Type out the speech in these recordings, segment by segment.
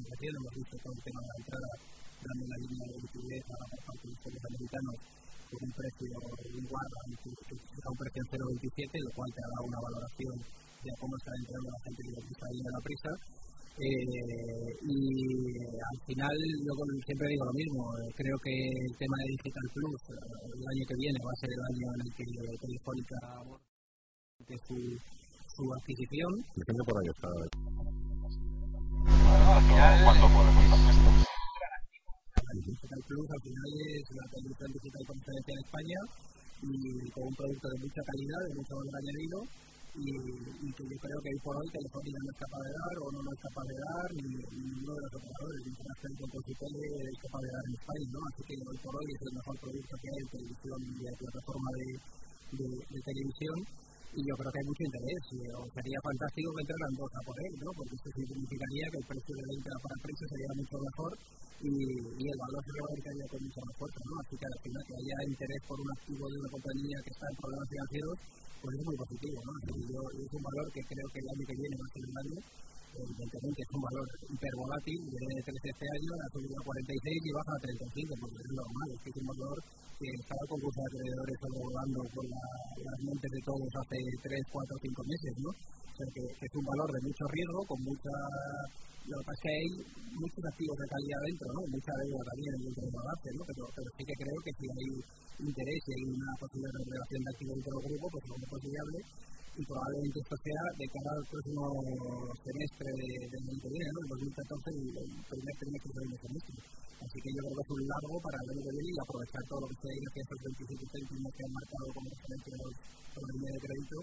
financiación, hemos visto todo el tema de la entrada, dando la línea de liquidez a, a parte de los americanos con un precio igual a un precio en 0,27, lo cual te ha dado una valoración de cómo está entrando la gente que está ahí a la prisa. Eh, y al final yo siempre digo lo mismo, eh, creo que el tema de Digital Plus eh, el año que viene va a ser el año en el que Telefónica de su, su adquisición. por ahí está. ¿Cuánto podemos Digital Plus al final es la televisión digital con diferencia en España y con un producto de mucha calidad, de mucho valor añadido y, que yo creo que hoy por hoy Telefónica no es capaz de dar o no, es capaz de dar ni, ninguno de los operadores interacción con consultores es capaz de dar en España, ¿no? Así que hoy por hoy es el mejor producto que hay en televisión y de plataforma de televisión y yo creo que hay mucho interés. O sería fantástico que entraran dos a por él, ¿no? porque eso significaría que el precio de venta para el precio sería mucho mejor y, y el valor se revalorizaría con mucha más fuerza. ¿no? Así que al final que haya interés por un activo de una compañía que está en problemas financieros, pues es muy positivo. ¿no? yo, es un valor que creo que el año que viene va a ser año evidentemente es un valor hipervolátil, viene de 13 este año, ha subido a 46 y baja a 35, pues es normal, es que es un valor que estaba con concurso de acreedores sobrevolando con la, las mentes de todos hace 3, 4, 5 meses, ¿no? O sea, que, que, es un valor de mucho riesgo, con mucha... Lo que pasa es que hay muchos activos de calidad dentro, ¿no? Mucha deuda también dentro del balance, ¿no? Pero, pero sí que creo que si hay interés y hay una posible renovación de activos dentro del grupo, pues es muy viable y probablemente esto sea de cara al próximo semestre del año que viene, ¿no? el 2014, el primer trimestre del semestre. Así que yo creo que es un largo para el año que viene y aprovechar todo lo que se ha hacia esos 27 céntimos que han marcado como referencia los, la línea de crédito,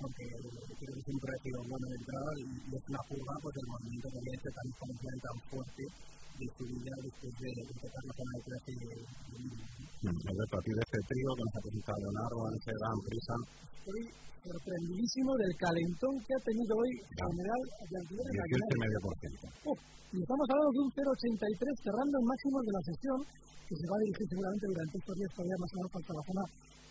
aunque creo que es un precio bueno de entrada y, es una curva pues, del movimiento que hecho tan exponencial tan fuerte de subida después de, de tocar la zona de clase de, Alberto, a ti de este trío que nos ha presentado Leonardo, Ángel, Prisa. Estoy sorprendidísimo del calentón que ha tenido hoy el general de de ciento. Y estamos hablando de un 0,83 cerrando el máximo de la sesión, que se va a dirigir seguramente durante estos días todavía más o menos hasta la zona,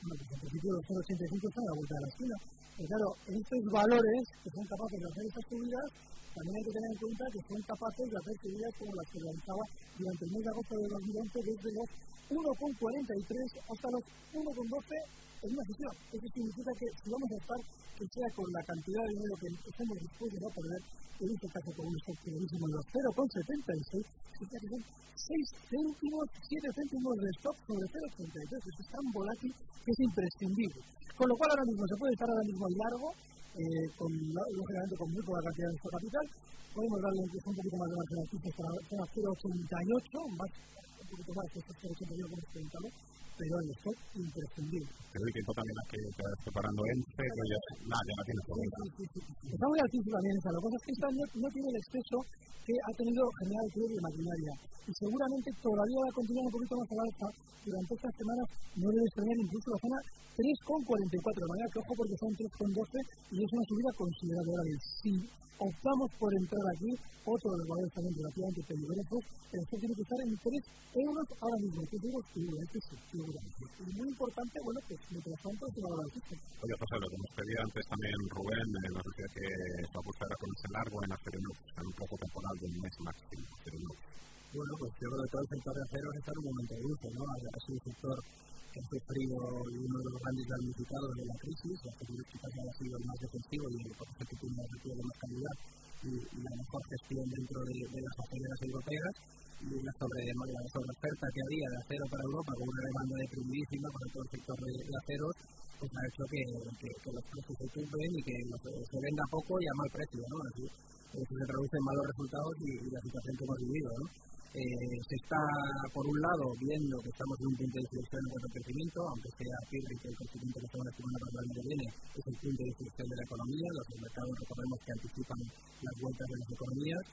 bueno, pues en principio los 0,85 están a la vuelta de la esquina. Pero claro, estos valores que son capaces de hacer estas subidas, también hay que tener en cuenta que son capaces de hacer subidas como las que realizaba durante el mes de agosto de 2011 desde los 1,43 hasta los 1,12 es una sesión. Eso significa que si vamos a estar, que sea con la cantidad de dinero que estamos dispuestos a perder, en este caso con un stock en los 0,76, significa que son 6 céntimos, 7 céntimos de stock sobre 0,83. Eso es tan volátil que es imprescindible. Con lo cual ahora mismo se puede estar ahora mismo largo, eh, con, lógicamente con muy poca cantidad de capital. Podemos darle un poquito más de margen aquí, hasta 0,88, más, un poquito más que estos 0,88 como hemos comentado pero el stock imprescindible. Pero el tiempo también que estar preparando ENCE, pero ya, nada, ya no tiene problema. Sí, sí, sí, Está muy altísimo también esa. Lo que pasa es que esta no, no tiene el exceso que ha tenido General Club de Maquinaria. Y seguramente todavía va a continuar un poquito más al alza durante estas semanas. No debe extrañar incluso la zona 3,44. De manera que ojo porque son 3,12 y es una subida considerable. Bien, sí optamos por entrar aquí, otro de los valores también relativamente peligrosos, pero esto tiene que estar en 3 euros ahora mismo, que digo seguramente sí, seguramente. Y muy importante, bueno, pues mientras tanto es una valoración. Oye, José, lo que nos pedía antes también Rubén, eh, nos decía que su apuesta era con ese largo en hacer un poco temporal de un mes máximo, pero no. Bueno, pues yo creo que todo el sector de acero está en un momento de uso, ¿no? Ha sido un sector que ha sufrido uno de los grandes damnificados de la crisis, la que quizás ha sido el más defensivo y el que tiene de más calidad y, la mejor gestión dentro de, las aceleras europeas y la sobre, la oferta que había de acero para Europa con una demanda deprimidísima para todo el sector de, acero pues ha hecho que, los precios se tumben y que se venda poco y a mal precio, ¿no? Así, se traduce en malos resultados y, y la situación que hemos vivido, ¿no? Eh, se está, por un lado, viendo que estamos en un punto de inflexión en cuanto crecimiento, aunque sea firme que el crecimiento que estamos estimando para el año viene es el punto de inflexión de la economía, los mercados recordemos que anticipan las vueltas de las economías,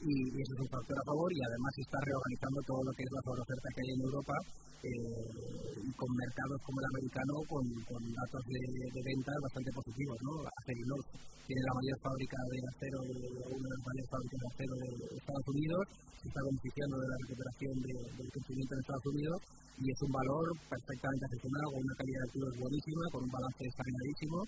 y, eso es un factor a favor y además está reorganizando todo lo que es la oferta que hay en Europa eh, y con mercados como el americano con, datos de, de ventas bastante positivos. ¿no? Acerinos tiene la mayor fábrica de acero, una de las mayores fábricas de acero de Estados Unidos, está beneficiando de la recuperación de, del crecimiento en Estados Unidos y es un valor perfectamente gestionado, con una calidad de activos buenísima, con un balance extraordinarísimo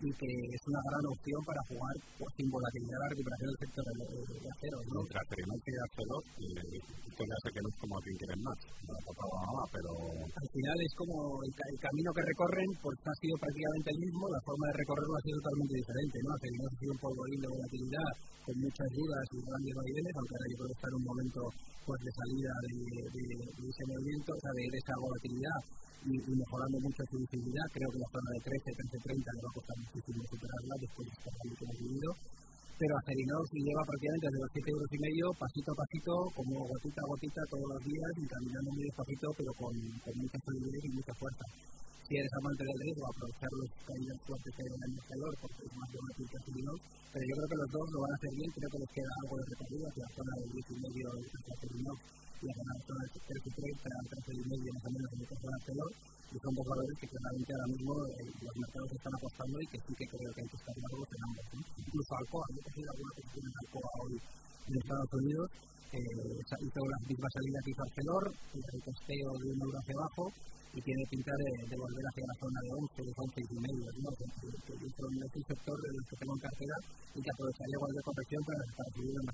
y que es una gran opción para jugar pues, sin volatilidad la recuperación del sector de, de acero. ¿no? Contra Trimonte y Arcelor, esto ya sé que no es como a quien quieren más, no pero... Al final es como el, camino que recorren, pues ha sido prácticamente el mismo, la forma de recorrerlo ha sido totalmente diferente, ¿no? Acerinos ha sido un polvorín de volatilidad, con muchas dudas y grandes vaivenes, aunque ahora yo creo que está en un momento pues, de salida de, de, de ese movimiento, o sea, de, de esa volatilidad y, mejorando mucho su visibilidad. Creo que la zona de 13, 13, 30 le va a costar muchísimo superarla después de estar que hemos vivido. Pero Acerinos lleva prácticamente desde los 7 euros y medio, pasito a pasito, como gotita a gotita todos los días, y caminando muy despacito, pero con, con mucha solidez y mucha fuerza. Si eres amante del riesgo, aprovechar los caídas fuertes que hay en el calor, porque es más volátil que Acerinos. Pero yo creo que los dos lo van a hacer bien, creo que les queda algo de recorrido hacia la zona del 10 y medio de Acerinos y a ganar zona del 13 y 30, 13 y medio más o menos en de Arcelor, y son dos valores que claramente ahora mismo eh, los mercados están apostando y que sí que creo que hay que estar largos en ambos. Incluso Alcoa, yo he alguna posición en Alcoa hoy en Estados Unidos, eh, hizo las mismas salidas que hizo Arcelor, el costeo de un euro hacia abajo, y tiene pinta de, de, volver hacia la zona de 11, de 11 y medio, ¿no? que, es un sector de los que tengo en cartera y que aprovecharía cualquier corrección para, para subir en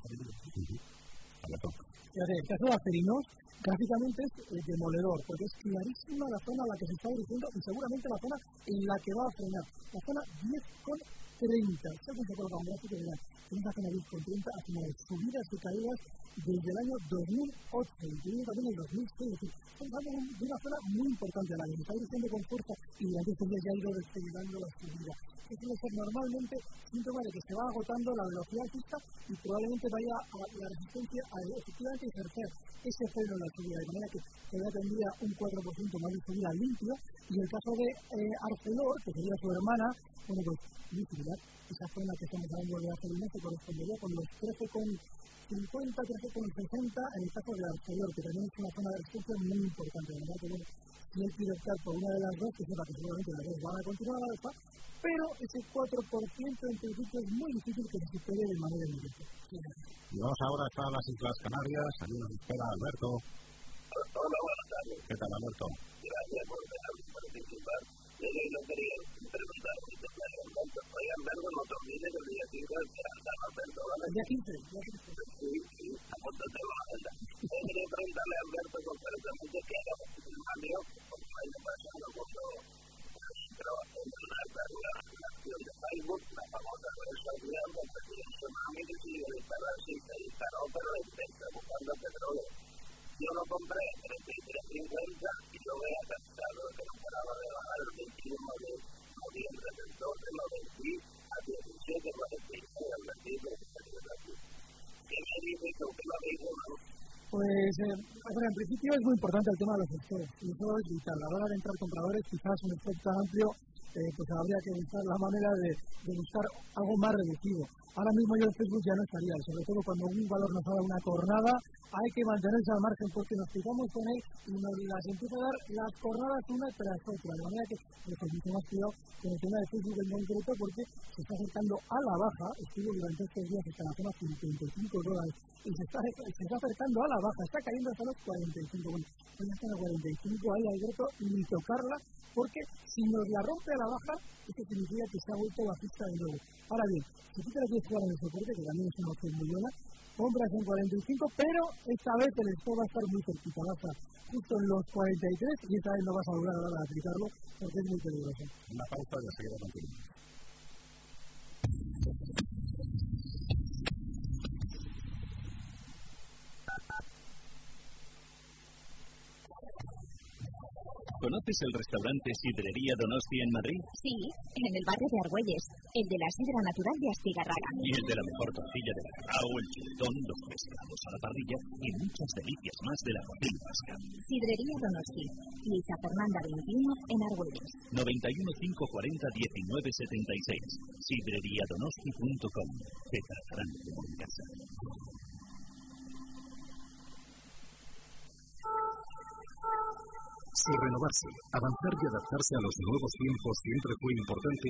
la. Fíjate, el caso de Acerinos gráficamente es eh, demoledor, porque es clarísima la zona a la que se está dirigiendo y seguramente la zona en la que va a frenar. La zona 10 con 30. Si alguien se coloca un gráfico, en esa zona 10 con 30 hace unas subidas y caídas desde el año 2008, incluyendo también el 2006. Es decir, estamos de una zona muy importante a la que está dirigiendo con fuerza y durante estos días ya ha ido despedirando la subida que suele ser normalmente síntoma de que se va agotando la velocidad y probablemente vaya a la resistencia a efectivamente ejercer ese freno en la subida, de manera que todavía tendría un 4% más de subida limpio. Y en el caso de eh, Arcelor, que sería su hermana, bueno, pues muy similar, esa zona que estamos hablando de Arcelor se correspondería con los 13,50, 13,60 en el caso de Arcelor, que también es una zona de resistencia muy importante. De manera si él quiere optar por una de las dos, que sepa que seguramente las dos van a continuar a la alza, pero ese 4% en principio es muy difícil que se supere de manera inmediata. Y vamos ahora a las Islas Canarias, allí nos espera Alberto. Hola, buenas tardes. ¿Qué tal, Alberto? Gracias por participar. Yo no quería preguntar si te Alberto. Oye, Alberto, no te olvides que el día 15 de Alberto, ¿vale? El día 15, el día 15. Sí, sí, apúntate la agenda. Yo quería preguntarle a Alberto con precisamente qué era año pasado de la pero buscando. Yo compré en 33.50 y lo he aceptado que no paraba de bajar el 21 de noviembre del 12, lo vendí a 17.46 al vendido ¿Qué me dice tú que lo habéis pues, eh, bueno, en principio es muy importante el tema de los gestores, y eso es vital. A la hora de entrar compradores, quizás un espectro amplio, eh, pues habría que buscar la manera de, buscar algo más reducido. Ahora mismo yo en Facebook ya no estaría, sobre todo cuando un valor nos da una cornada, hay que mantenerse al margen porque nos fijamos con él y nos las empieza a dar las cornadas una tras otra. De manera que nos mucho más cuidado con el tema de Facebook en concreto porque se está acercando a la baja, estuvo durante estos días hasta la zona 55 dólares y se está, se está acercando a la baja, está cayendo hasta los 45. Bueno, en los 45 ahí Alberto, ni tocarla porque si nos la rompe a la baja, esto significa que se ha vuelto bajista de nuevo. Ahora bien, si tú te la quieres jugar en el soporte, que también es una opción muy compras en 45, pero esta vez el spot va a estar muy cerquita, va a estar justo en los 43 y esta vez no vas a lograr a aplicarlo porque es muy peligroso. Una pausa y. ¿Conoces el restaurante Sidrería Donosti en Madrid? Sí, en el barrio de Argüelles, el de la sidra natural de Astigarraga. Y el de la mejor tortilla de cacao, el chuletón, los pescados a la parrilla y muchas delicias más de la cocina vasca. Sidrería Donosti, Luisa Fernanda 21 en Argüelles. 91 540 1976. Sidreriadonosti.com. Te tratarán como en casa. Si renovarse, avanzar y adaptarse a los nuevos tiempos siempre fue importante,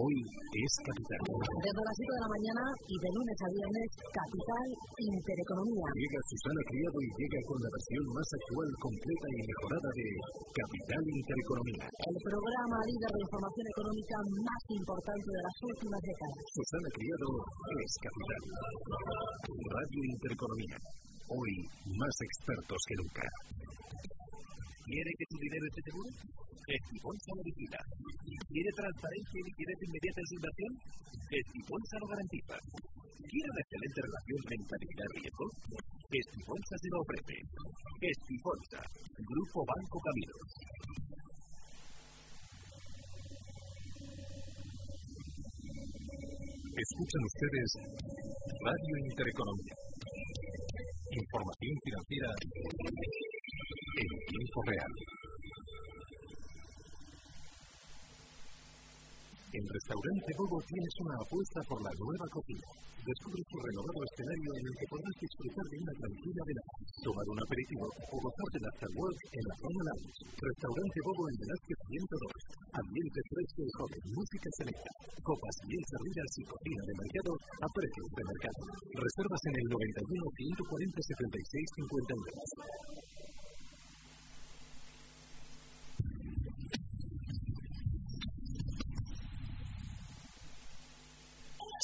hoy es capital. Desde las 7 de la mañana y de lunes a viernes, Capital Intereconomía. Llega Susana Criado y llega con la versión más actual, completa y mejorada de Capital Intereconomía. El programa líder de información económica más importante de las últimas décadas. Susana Criado es Capital. Radio Intereconomía. Hoy más expertos que nunca. ¿Quiere que su dinero esté seguro? Estiponza lo vigila. ¿Quiere transparencia y liquidez inmediata en su inversión? Estiponza lo garantiza. ¿Quiere una excelente relación rentabilidad-riesgo? Estiponza se lo ofrece. Estiponza, Grupo Banco Caminos. Escuchan ustedes Radio Intereconomía. Información financiera en tiempo real. En Restaurante Bobo tienes una apuesta por la nueva cocina. Descubre su renovado escenario en el que podrás disfrutar de una tranquila velada, tomar un aperitivo o gozar del afterwork en la zona lounge. Restaurante Bobo en Velázquez 102. Ambiente fresco y joven, música selecta, copas bien servidas y cocina de mercado a precios de mercado. Reservas en el 91 140 76 52.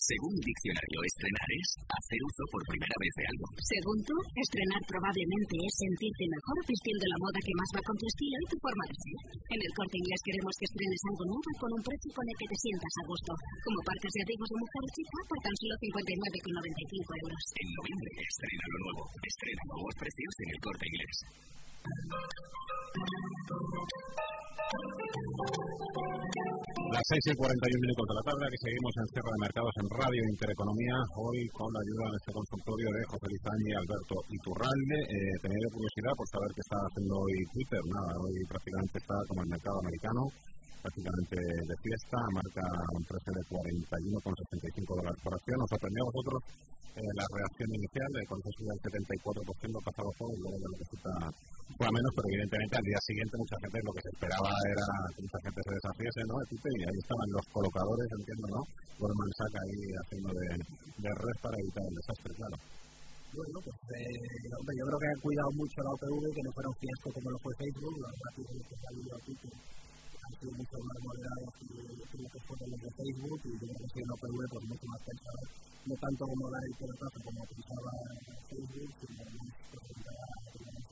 Según diccionario, estrenar es hacer uso por primera vez de algo. Según tú, estrenar probablemente es sentirte mejor vistiendo la moda que más va con tu estilo y tu forma de ser. En el corte inglés queremos que estrenes algo nuevo con un precio con el que te sientas a gusto. Como parcas de abrigos de mujer chica por tan solo 59,95 euros. En noviembre, estrena lo nuevo. Estrena nuevos precios en el corte inglés. Las 6 y 41 minutos de la tarde, que seguimos en Sierra de Mercados en Radio Intereconomía, hoy con la ayuda de este consultorio de José Lizán y Alberto Iturralde. Eh, tenía curiosidad por saber qué está haciendo hoy Twitter. Nada, hoy prácticamente está como el mercado americano, prácticamente de fiesta, marca un precio de 41,65 dólares por acción. Nos sorprendió a vosotros eh, la reacción inicial, de cuando se subió el 74% pasado todo, luego de lo que fue a menos, pero evidentemente al día siguiente mucha gente lo que se esperaba era que mucha gente se desafiese, ¿no? Y ahí estaban los colocadores, entiendo, ¿no? Goldman Sachs ahí haciendo de, de red para evitar el desastre, claro. Bueno, pues eh, hombre, yo creo que han cuidado mucho la OPV, que no fuera un fiasco como lo fue Facebook, los rápidos que salió aquí, han sido mucho más moderados que lo que fueron los de Facebook, y yo creo que ha una OPV pues mucho más pensada, no tanto como dar el pelotazo como pensaba Facebook, sino más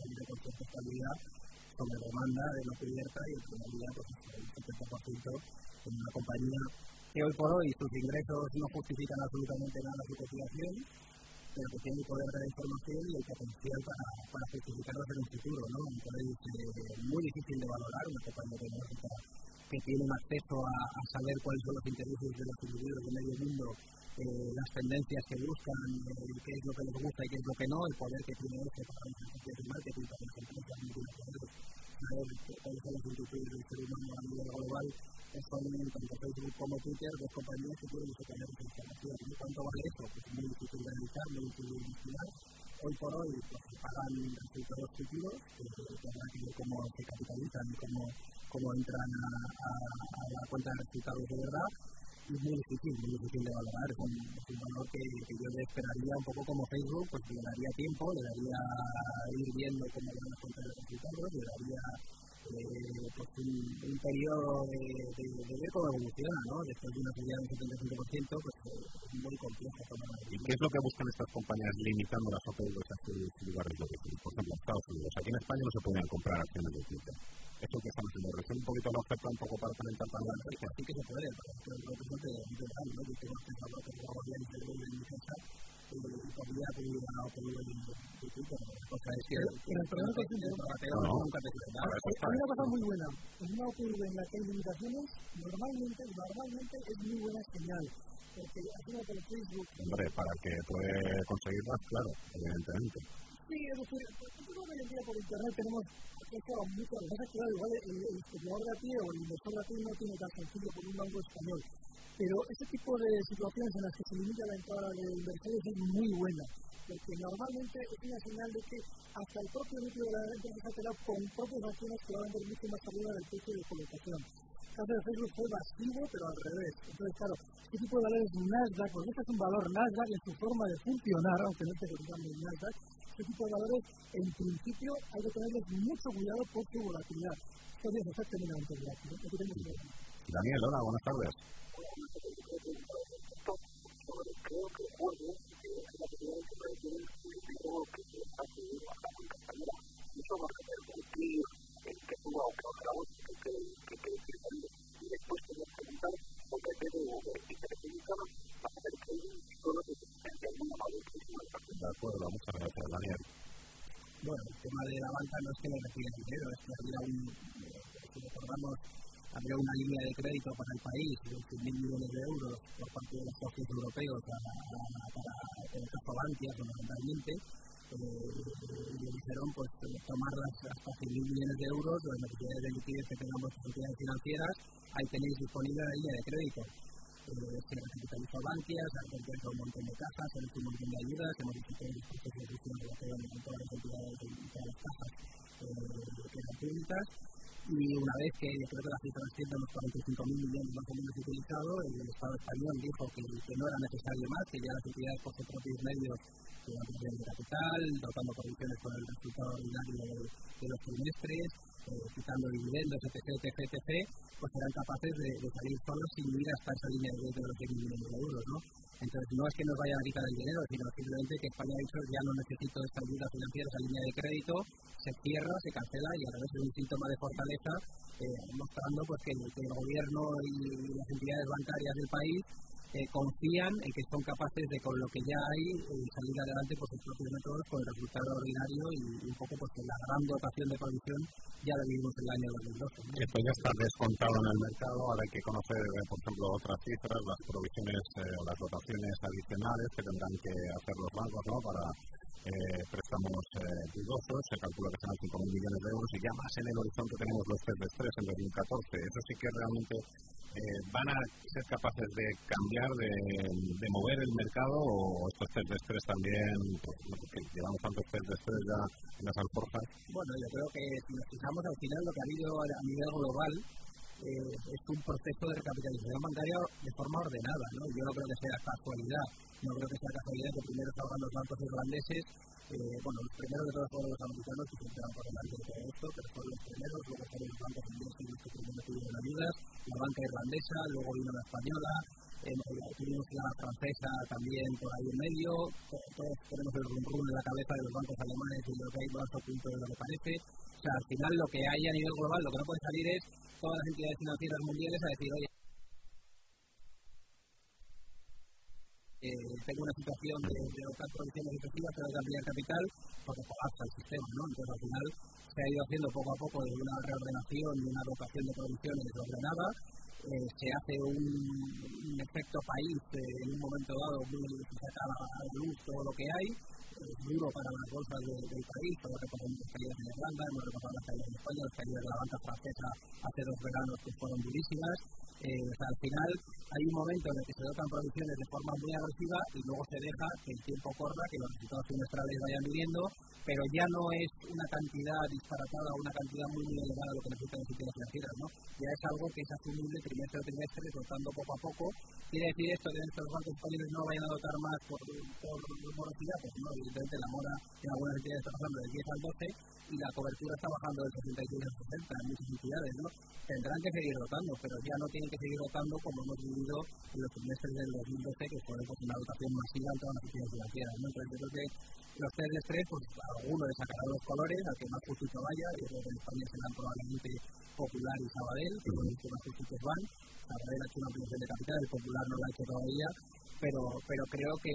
de cierta estabilidad sobre demanda de no cubierta y en realidad pues el 70% en una compañía que hoy por hoy sus ingresos no justifican absolutamente nada su cotización, pero que tiene poder de información y el potencial para, para justificarlos en el futuro, ¿no? Entonces es eh, muy difícil de valorar una compañía tecnológica que tiene un acceso a, a, saber cuáles son los intereses de los individuos de medio mundo eh, las tendencias que buscan, eh, qué es lo que les gusta y qué es lo que no, el poder que tiene ese para las de marketing, para las empresas multinacionales, cuáles son las del ser humano a nivel global, tanto Facebook como Twitter, dos compañías que tienen que tener esa información. ¿Y cuánto vale eso? Pues es muy difícil de muy difícil de. Hoy por hoy pues, pagan resultados futuros, que tendrá que ver cómo se capitalizan y cómo, cómo entran a, a, a la cuenta de resultados de verdad es muy difícil, muy difícil de valorar. Es un, valor que, yo le esperaría un poco como Facebook, pues le daría tiempo, le daría ir viendo cómo van las cuentas de resultados, le daría eh, pues un, un, periodo de, de, de, ver cómo evoluciona, ¿no? Después de una subida del 75%, pues es muy complejo. ¿Y qué es lo que buscan estas compañías limitando las a sus lugares de Por ejemplo, Estados Unidos. Aquí en España no se pueden comprar acciones de Twitter eso que estamos haciendo, un poquito la oferta un poco para calentar para la que sí que se puede, pero lo que intentar, ¿no? Yo tengo que hablar con la bien de mi casa y podría pedir a otro instituto, la cosa es que el problema que tiene nunca te Hay una cosa muy buena, en una OPV en la que hay limitaciones, normalmente, normalmente es muy buena señal porque haciendo por Facebook. Hombre, para que puede conseguir más, claro, evidentemente. Sí, es decir, nosotros hoy en día por internet tenemos veces, claro, igual el, el de aquí o el inversor de aquí no tiene tan sencillo por un banco español. Pero ese tipo de situaciones en las que se limita la entrada de inversores es muy buena. porque normalmente es una señal de que hasta el propio núcleo de la empresa quedado con propias acciones que van a vender mucho más arriba del precio de colocación. El caso de Facebook fue masivo, pero al revés. Entonces, claro, ¿qué tipo de valores Nasdaq? Porque este es un valor Nasdaq en su forma de funcionar, aunque no esté cotizando en Nasdaq. Este tipo de valores, en principio, hay que tenerles mucho cuidado por su volatilidad. Esto es exactamente volátil. Daniel, hola, buenas tardes. Creo que la compañera. Eso va a ser cumplir el que tuvo que otra voz que que que que y después que nos preguntan por qué TVV y televisores va a ser que todo lo que se siente en una muchísima Daniel. Bueno, el tema de la banca no es que le reciba dinero, es que había un, si recordamos, había una línea de crédito para el país de 100.000 millones de euros por parte de los socios europeos para, el caso Bankia, fundamentalmente. Eh, y dijeron pues tomar las, hasta 100.000 millones de euros las necesidades de liquidez que tengan vuestras entidades financieras, ahí tenéis disponible la línea de crédito. Eh, se recapitalizó Bankia, se han un montón de cajas, han hecho un montón de ayudas, hemos visto los procesos de gestión en todas las entidades de todas las cajas eh, que eran públicas. Y una vez que creo que la cifra asciende a los 45.000 millones más o menos utilizados, el Estado español dijo que, que, no era necesario más, que ya las entidades por sus propios medios iban a de capital, dotando provisiones con el resultado ordinario de, de los trimestres, eh, quitando dividendos, etc., etc., etc., pues serán capaces de, de salir solos sin ir hasta esa línea de, los 100 millones de euros, ¿no? Entonces, no es que nos vayan a quitar el dinero, sino simplemente que España ha dicho ya no necesito esta ayuda financiera, esa línea de crédito, se cierra, se cancela y a través de un síntoma de fortaleza, eh, mostrando pues, que, que, el gobierno y las entidades bancarias del país eh, confían en que son capaces de, con lo que ya hay, eh, salir adelante por sus propios métodos, con el resultado ordinario y, un poco pues la gran dotación de provisión ya la vivimos en el año 2012. Esto ya está descontado en el mercado, ahora hay que conocer, eh, por ejemplo, otras cifras, las provisiones o las dotaciones adicionales que tendrán que hacer los bancos ¿no? para eh, préstamos eh, se calcula que serán 5.000 millones de euros y ya más en el horizonte tenemos los test de estrés en 2014. Eso sí que realmente eh, van a ser capaces de cambiar, de, de, mover el mercado o estos test de estrés también, pues, llevamos tantos test de estrés ya en las alforjas. Bueno, yo creo que si nos fijamos al final lo que ha habido a nivel global eh, es un proceso de recapitalización bancaria de forma ordenada. ¿no? Yo no creo que sea casualidad. No creo que sea casualidad que primero salgan los bancos irlandeses. Eh, bueno, los primeros de todos fueron los americanos que se entraron por delante de todo esto, pero fueron los primeros. Luego fueron los bancos ingleses los que primero tuvieron ayudas. La banca irlandesa, luego vino la española. Eh, tuvimos la francesa también por ahí en medio. Todos tenemos el rum, rum en la cabeza de los bancos alemanes y lo que hay más oculto de lo que parece. O sea, al final lo que hay a nivel global, lo que no puede salir es todas las entidades financieras mundiales a decir, oye, eh, tengo una situación de, de adoptar provisiones excesivas, pero de ampliar capital, porque colapsa el sistema, ¿no? Entonces, al final, se ha ido haciendo poco a poco de una reordenación y una dotación de provisiones ordenada, eh, se hace un, un efecto país eh, en un momento dado, muy, se saca a luz todo lo que hay, duro para las bolsas de, del país, pero recordamos las caídas en Irlanda, hemos recordado las caídas en España, las caídas de la banca francesa hace dos veranos que fueron durísimas. Eh, o al final hay un momento en el que se dotan producciones de forma muy agresiva y luego se deja que el tiempo corra, que los resultados trimestrales vayan viniendo, pero ya no es una cantidad disparatada, una cantidad muy, muy elevada lo que necesitan las entidades financieras, ¿no? Ya es algo que es asumible trimestre a trimestre, dotando poco a poco. ¿Quiere decir esto que estos bancos españoles no vayan a dotar más por, por morosidad? Pues no, evidentemente la mora en algunas entidades está bajando del 10 al 12 y la cobertura está bajando del 66 al 60 en muchas entidades, ¿no? Tendrán que seguir dotando, pero ya no tienen que seguir dotando como hemos vivido en los trimestres del 2012, que fue pues, una dotación masiva en todas las entidades financieras, ¿no? Entonces yo creo que los test de estrés, pues alguno les sacará los colores, al que más justito vaya, yo creo que en España serán probablemente Popular y Sabadell, que son los que más justitos van. Sabadell ha hecho una ampliación de capital, el Popular no lo ha hecho todavía, pero, pero creo que,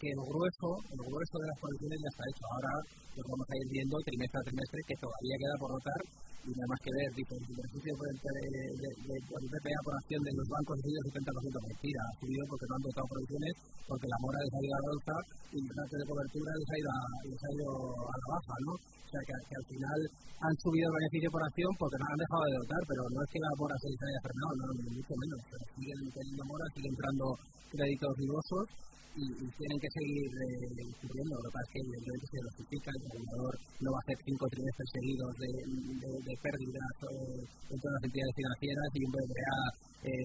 que el grueso, el grueso de las condiciones ya está hecho. Ahora lo vamos a ir viendo trimestre a trimestre que todavía queda por notar y nada más que ver, dice, el beneficio de, de, de, PPA por acción de los bancos ha sido 70% mentira, ha subido porque no han dotado producciones, porque la mora les ha ido a la y el rate de cobertura les ha ido a, la baja, ¿no? O sea que, al final han subido el beneficio por acción porque no han dejado de dotar, pero no es que la mora se haya frenado, no, no, mucho menos, siguen teniendo mora, siguen entrando créditos dudosos y, tienen que seguir eh, Lo que pasa es que evidentemente se justifica, el regulador no va a hacer cinco trimestres seguidos de, de, pérdidas eh, en todas las entidades financieras y un BBA eh,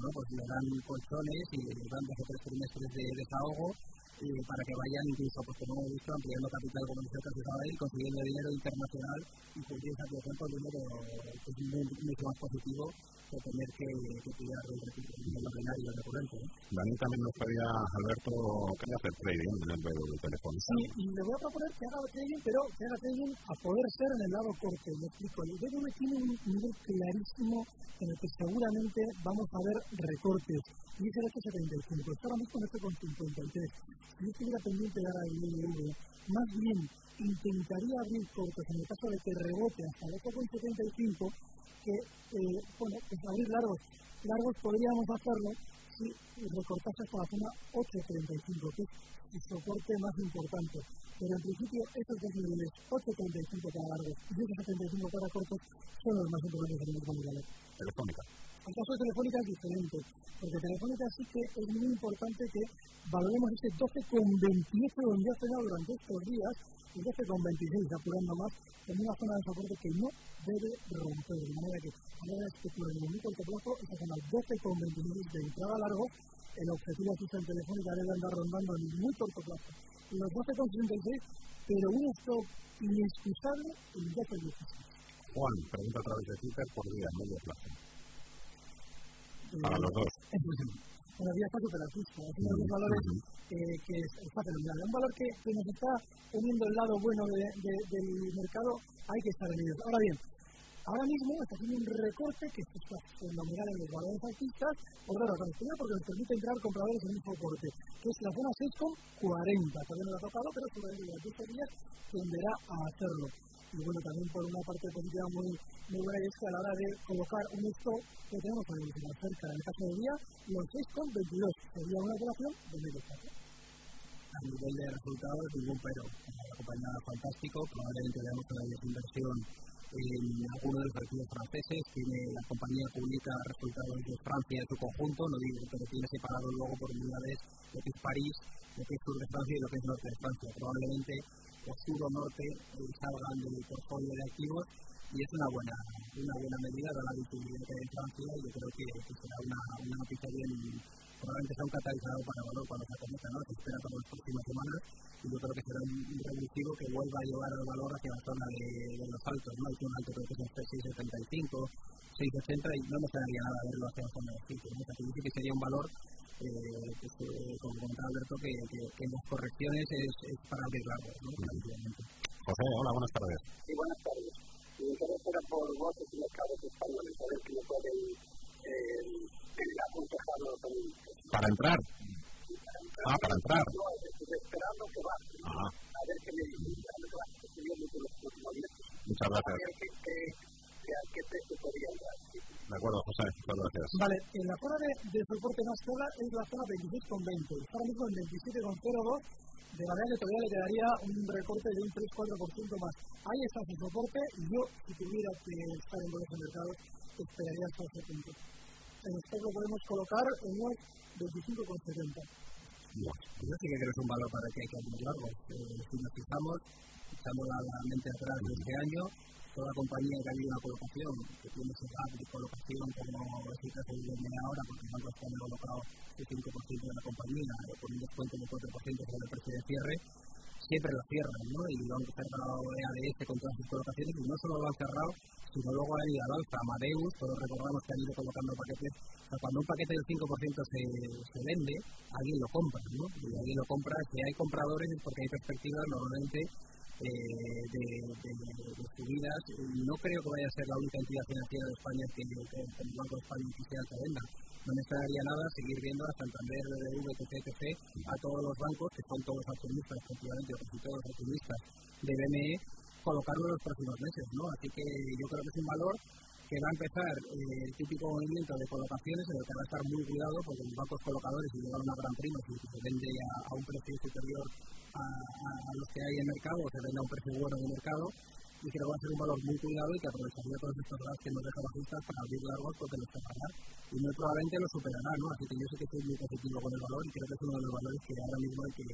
¿no? Pues le dan colchones y le dan dos o tres trimestres de desahogo para que vayan incluso, pues como hemos visto, ampliando capital como dice el y consiguiendo dinero internacional y cumplir esa dinero que mucho más positivo que tener que, que tirar el ordinario recurrente. Dani también nos pedía, Alberto, que hacer trading en el del teléfono. Sí, le voy a proponer que haga trading, pero que haga trading a poder ser en el lado corto. Me explico, el BBV tiene un nivel clarísimo en el que seguramente vamos a ver recortes. Y dice el 75, está ahora mismo este con 53. Si yo estuviera pendiente de dar el BBV, más bien intentaría abrir cortos en el caso de que rebote hasta el 8,75 que, eh, bueno, pues abrir largos. Largos podríamos hacerlo si recortase hasta la zona 8.35, que es el soporte más importante. Pero en principio, estos dos niveles, 8.35 para largos y 10.75 para cortos, son los más importantes a nivel mundial. Telefónica. El caso de Telefónica es diferente, porque Telefónica sí que es muy importante que valoremos ese 12,28 donde ha cenado durante estos días, el 12,26 apurando más, en una zona de soporte que no debe romper, de manera que a la hora de especular en el muy corto plazo, esta zona 12,26 de entrada largo, el objetivo asistente telefónica debe andar rondando en muy corto plazo. Los 12,66, pero un stop inexcusable en 12,16. Juan, pregunta a través de Twitter por día, medio plazo. Para los dos. Bueno, día está súper alcista, es uno de los valores eh, que está fenomenal. Un valor que, que nos está poniendo el lado bueno de, de, del mercado, hay que estar en ello. Ahora bien, Ahora mismo está haciendo un recorte que está fenomenal en los valores alcistas, por claro, porque nos permite entrar compradores en un soporte, que es la zona 6,40. Todavía no lo ha tocado, pero sobre las 10 días tenderá a hacerlo. Y bueno, también por una parte positiva muy, muy buena es que a la hora de colocar un stop que tenemos más cerca, en el caso del día, los 6,22. Sería una operación de medio a nivel de resultados, ningún pero. La compañía fantástico, probablemente veamos una desinversión en algunos de los activos franceses, tiene la compañía publica resultados de Francia en su conjunto, no digo, pero tiene separado luego por unidades lo que es París, lo que es sur de Francia y lo que es norte de Francia. Probablemente o sur o norte salgan del portfolio de activos y es una buena una buena medida de la visibilidad que hay en Francia yo creo que, será una, una noticia bien probablemente sea un catalizador para valor cuando se cometa, ¿no? se espera para las próximas semanas y yo creo que será un revulsivo que vuelva a llevar el valor hacia la zona de, de los altos, ¿no? es un alto creo que es 675, 680 y no me quedaría nada verlo hacia la zona de los sitios, ¿no? o sea, que sería un valor eh, pues, eh, como comentaba Alberto, que, que, que, en las correcciones es, es para abrir largo, ¿no? José, hola, buenas tardes. Sí, buenas tardes. Mi interés era por votos y mercados españoles, a ver si me pueden eh, aconsejar los ¿Para entrar? Ah, para entrar. No, estoy esperando que va. Ajá. A ver qué me dicen. Muchas gracias. A ver qué, qué, qué, qué dar. De acuerdo, José, muchas gracias. Vale, en la zona de, de soporte más sola es la zona 26,20. Ahora mismo en 27,02 de manera que todavía le quedaría un recorte de un 3-4% más. Ahí está su soporte y yo, si tuviera que estar en buenos mercados, esperaría hasta ese punto. En esto lo podemos colocar en unos 25,70. Yo sí que creo que es un valor para que hay que muy largo. Eh, si nos fijamos, echando la, la mente atrás de este año, toda compañía que ha habido una colocación, que tiene ese gap de colocación como el caso de ahora, porque el Banco España ha colocado el 5% de la compañía, con un descuento del 4% sobre el precio de cierre, siempre lo cierran, ¿no? Y lo han cerrado EADS con todas sus colocaciones, y no solo lo han cerrado, sino luego ha ido al alza Amadeus, todos recordamos que han ido colocando paquetes, o sea, cuando un paquete del 5% se, se vende, alguien lo compra, ¿no? Y alguien lo compra, si hay compradores es porque hay perspectivas normalmente eh, de, de, de, subidas. No creo que vaya a ser la única entidad financiera de España que, el Banco de España quisiera que venda. No me nada seguir viendo a Santander, BBV, etc, a todos los bancos, que son todos accionistas, efectivamente, o casi todos accionistas de BME, colocarlo en los próximos meses. ¿no? Así que yo creo que es un valor que va a empezar eh, el típico movimiento de colocaciones en el que va a estar muy cuidado porque los bancos colocadores si llevan una gran prima si se vende a, a un precio superior a, a, los que hay en el mercado o se vende a un precio bueno en el mercado y creo que va a ser un valor muy cuidado y que aprovecharía todos estos grados que nos deja bajistas para abrir largos porque los pagar y muy probablemente lo superará, ¿no? Así que yo sé que estoy muy positivo con el valor y creo que es uno de los valores que ahora mismo hay que,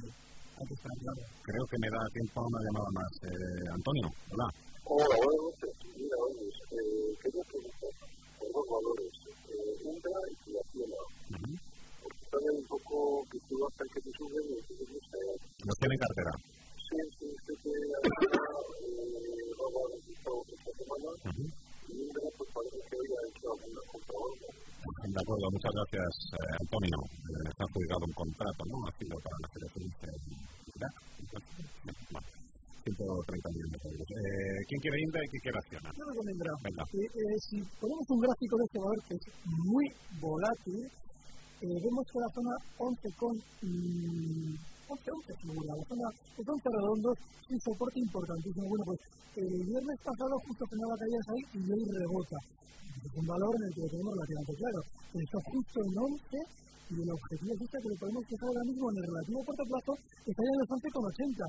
hay que estar claro. Creo que me da tiempo a una llamada más. Eh, Antonio, hola. Hola, buenas noches. Mira, oye, eh, quería preguntar por dos valores, eh, Indra y Filaciela. Uh -huh. Porque están un poco que tú hasta que te suben y entonces no sé. ¿Los tiene cartera? Sí, sí, sé que ahora eh, vamos a realizar esta semana. Uh -huh. Y Indra, pues parece que hoy ha hecho alguna compra de acuerdo, muchas gracias, eh, Antonio. Eh, está adjudicado un contrato, ¿no? Ha sido para la Federación de Irak. 130 millones de euros. Eh, ¿Quién quiere Indra y quién quiere Acciona? Yo. Eh, eh, si ponemos un gráfico de este valor que es muy volátil, eh, vemos que la zona 11 11, 11 figura, la zona de 11 redondos, un soporte importantísimo. Bueno, pues el viernes pasado justo la caídas ahí y hoy rebota es un valor en el que tenemos relativamente claro. Está justo en 11 y el objetivo este que lo podemos fijar ahora mismo en el relativo corto plazo, está en el 11,80.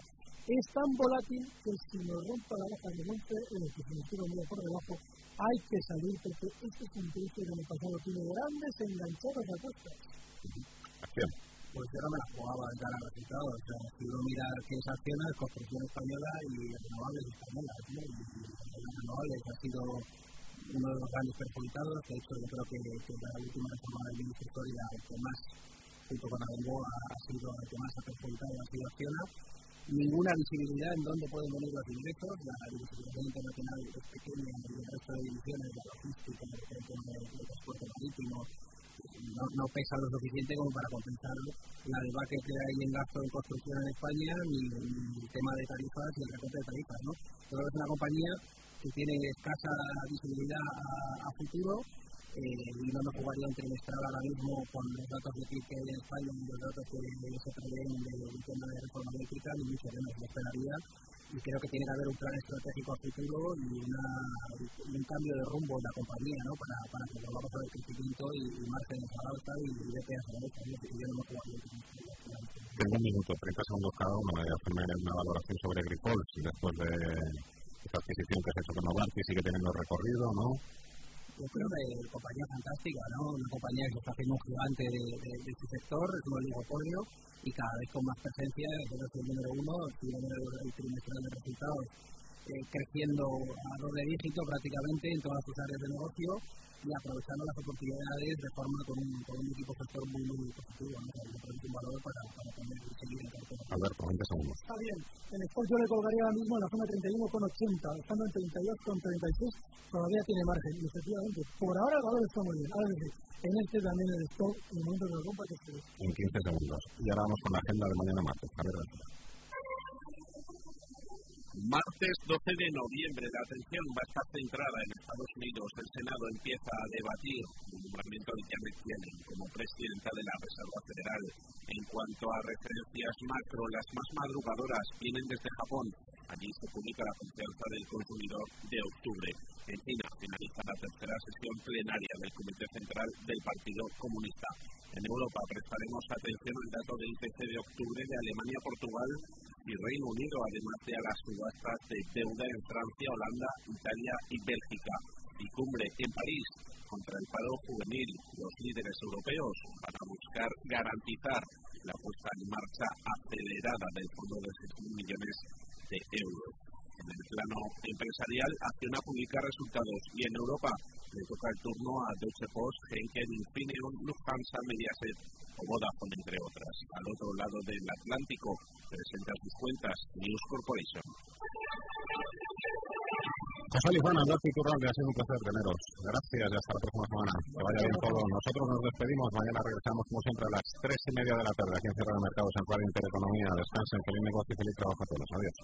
Es tan volátil que si nos rompa la baja del 11, en el que se nos tira por debajo, hay que salir porque este es un precio que en pasado tiene grandes enganchadas apuestas. Acción. Pues yo no me la jugaba de cara a resultados. O sea, si uno mira qué es acciones, construcción española y renovables españolas. Y, y renovables ha sido uno de los grandes perjudicados. De hecho, yo creo que, que la última reforma de la historia, el que más, junto con Abengoa, ha sido el que más ha perjudicado, ha sido. Ninguna visibilidad en dónde pueden venir los ingresos. La visibilidad internacional es pequeña en el resto de divisiones, la logística, el transporte marítimo, no, pesa lo suficiente como para compensar la debacle que hay en gasto en construcción en España ni, el tema de tarifas y el recorte de tarifas. ¿no? Pero es una compañía que tiene escasa visibilidad a futuro eh, y no me jugaría un trimestral ahora mismo con los datos de que hay en España y los datos que se prevén del tema de reforma eléctrica, ni mucho menos lo esperaría. Y creo que tiene que haber un plan estratégico a futuro y una, un cambio de rumbo en la compañía ¿no? para, para que volvamos a ver crecimiento y, y márgenes a la alta y, y de a la alta. Yo no me jugaría. Tengo un minuto, 30 segundos cada uno, de hacerme una valoración sobre Grifols después de esta adquisición que se ha hecho con Novartis sigue teniendo recorrido, ¿no? Yo creo que compañía fantástica, ¿no? Una compañía que está haciendo un gigante de, de, su sector, es un oligopolio y cada vez con más presencia, es el número uno, el, el trimestral de resultados eh, creciendo a doble dígito prácticamente en todas sus áreas de negocio y aprovechando las oportunidades de forma con un, con un equipo sector muy, muy positivo. ¿no? O un valor para, para poder seguir en cartera. Alberto, 20 segundos. Está bien. En Sport yo le colgaría ahora mismo en la zona 31,80, estando en 32,36, todavía tiene margen. Y efectivamente, por ahora el valor está muy bien. Ahora sí, en este también el stock, en el momento de la compra, que se En 15 segundos. Y ahora vamos con la agenda de mañana martes. A ver, Martes 12 de noviembre, la atención va a estar centrada en Estados Unidos. El Senado empieza a debatir el nombramiento de Janet Yellen como presidenta de la Reserva Federal. En cuanto a referencias macro, las más madrugadoras vienen desde Japón. Allí se publica la confianza del consumidor de octubre. En China finaliza la tercera sesión plenaria del Comité Central del Partido Comunista. En Europa prestaremos atención al dato del IPC de octubre de Alemania, Portugal y Reino Unido, además de a las subastas de deuda en Francia, Holanda, Italia y Bélgica. Y cumbre en París contra el paro juvenil. Los líderes europeos van a buscar garantizar la puesta en marcha acelerada del fondo de 6.000 millones de euros. En el plano empresarial, Acciona publica resultados y en Europa le toca el turno a Deutsche Post, Henkel, Infineon, Lufthansa, Mediaset o Vodafone, entre otras. Al otro lado del Atlántico presenta sus cuentas News Corporation. José Luis Juan, Iturralde, ha sido un placer teneros. Gracias y hasta la próxima semana. Que vaya bien todo. Nosotros nos despedimos. Mañana regresamos, como siempre, a las tres y media de la tarde aquí en Cierre de Mercados en Radio Intereconomía. Descansen, feliz negocio y feliz trabajo a todos. Adiós.